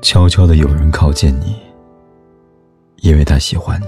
悄悄的有人靠近你，因为他喜欢你；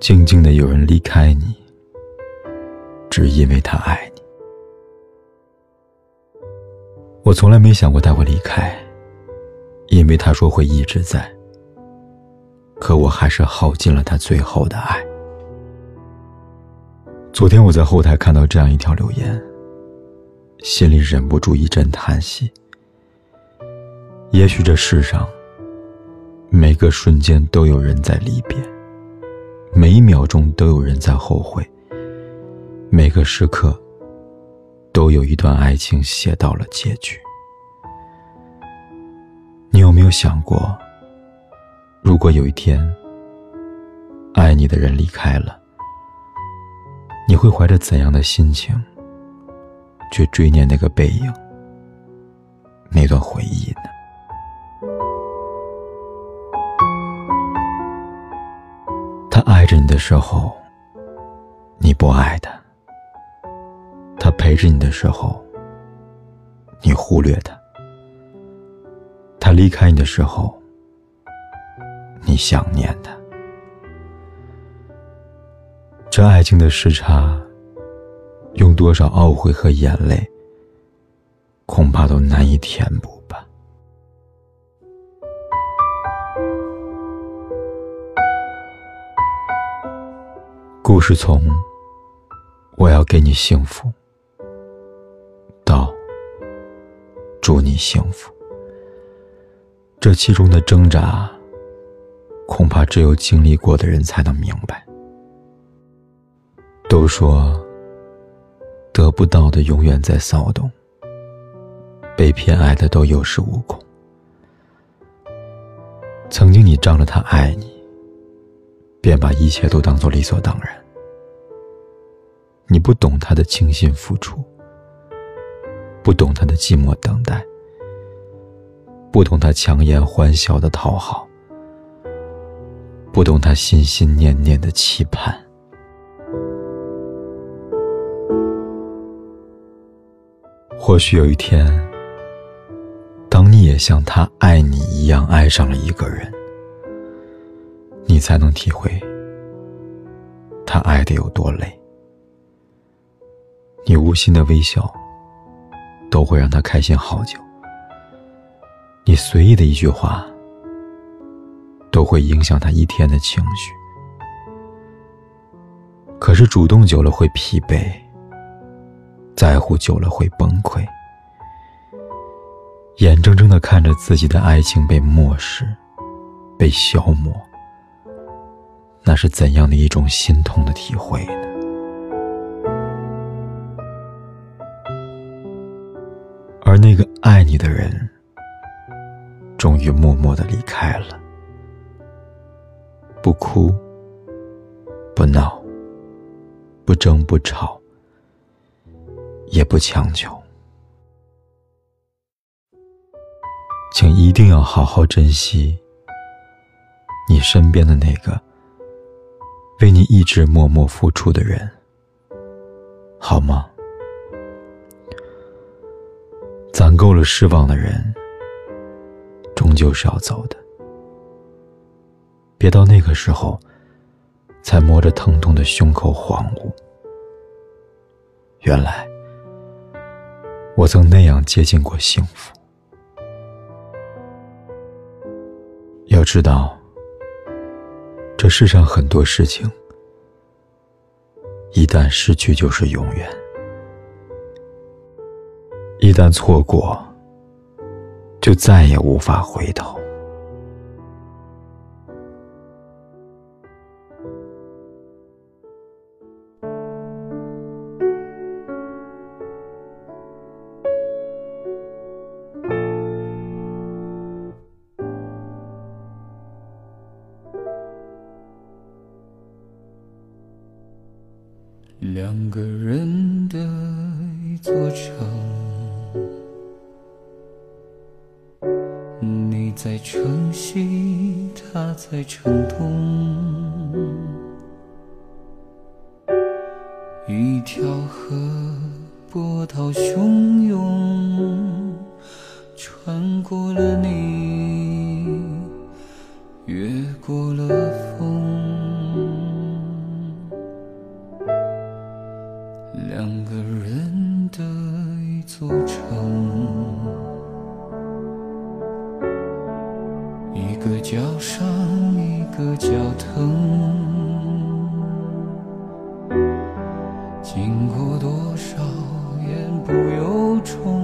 静静的有人离开你，只因为他爱你。我从来没想过他会离开，因为他说会一直在。可我还是耗尽了他最后的爱。昨天我在后台看到这样一条留言，心里忍不住一阵叹息。也许这世上，每个瞬间都有人在离别，每一秒钟都有人在后悔，每个时刻，都有一段爱情写到了结局。你有没有想过，如果有一天，爱你的人离开了，你会怀着怎样的心情，去追念那个背影，那段回忆呢？着你的时候，你不爱他；他陪着你的时候，你忽略他；他离开你的时候，你想念他。这爱情的时差，用多少懊悔和眼泪，恐怕都难以填补。故事从“我要给你幸福”到“祝你幸福”，这其中的挣扎，恐怕只有经历过的人才能明白。都说得不到的永远在骚动，被偏爱的都有恃无恐。曾经你仗着他爱你，便把一切都当做理所当然。你不懂他的倾心付出，不懂他的寂寞等待，不懂他强颜欢笑的讨好，不懂他心心念念的期盼。或许有一天，当你也像他爱你一样爱上了一个人，才能体会他爱的有多累。你无心的微笑，都会让他开心好久。你随意的一句话，都会影响他一天的情绪。可是主动久了会疲惫，在乎久了会崩溃。眼睁睁的看着自己的爱情被漠视，被消磨，那是怎样的一种心痛的体会呢？而那个爱你的人，终于默默的离开了，不哭，不闹，不争不吵，也不强求，请一定要好好珍惜你身边的那个为你一直默默付出的人，好吗？攒够了失望的人，终究是要走的。别到那个时候，才摸着疼痛的胸口恍悟，原来我曾那样接近过幸福。要知道，这世上很多事情，一旦失去就是永远。一旦错过，就再也无法回头。个人的一座城，你在城西，他在城东，一条河波涛汹涌，穿过了你，经过多少言不由衷，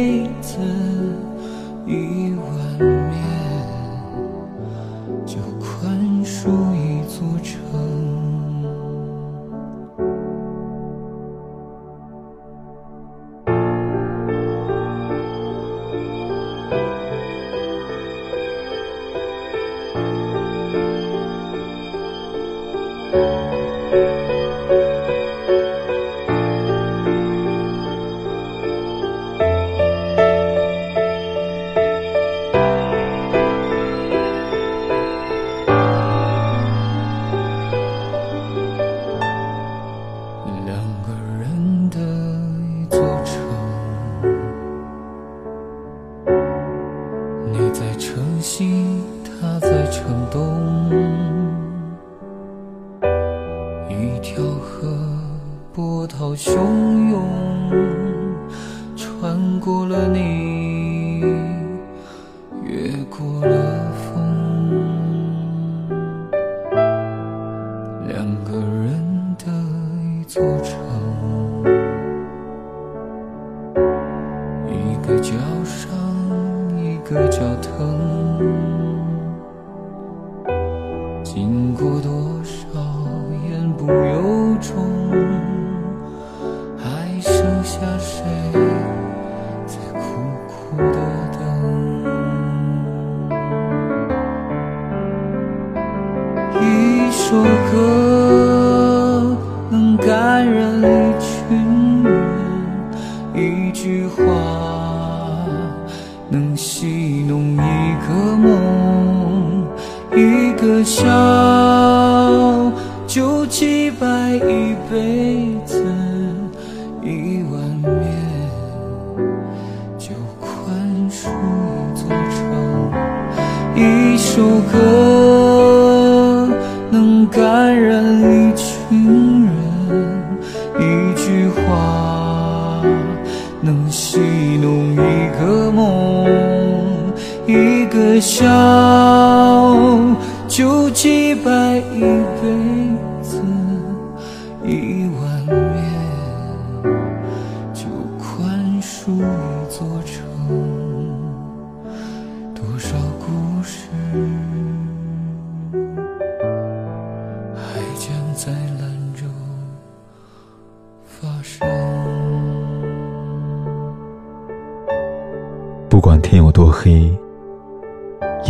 辈子，一碗面一条河波涛汹涌，穿过了你，越过了个梦，一个笑就击败一辈笑就击败一辈子，一碗面就宽恕一座城。多少故事还将在兰州发生？不管天有多黑，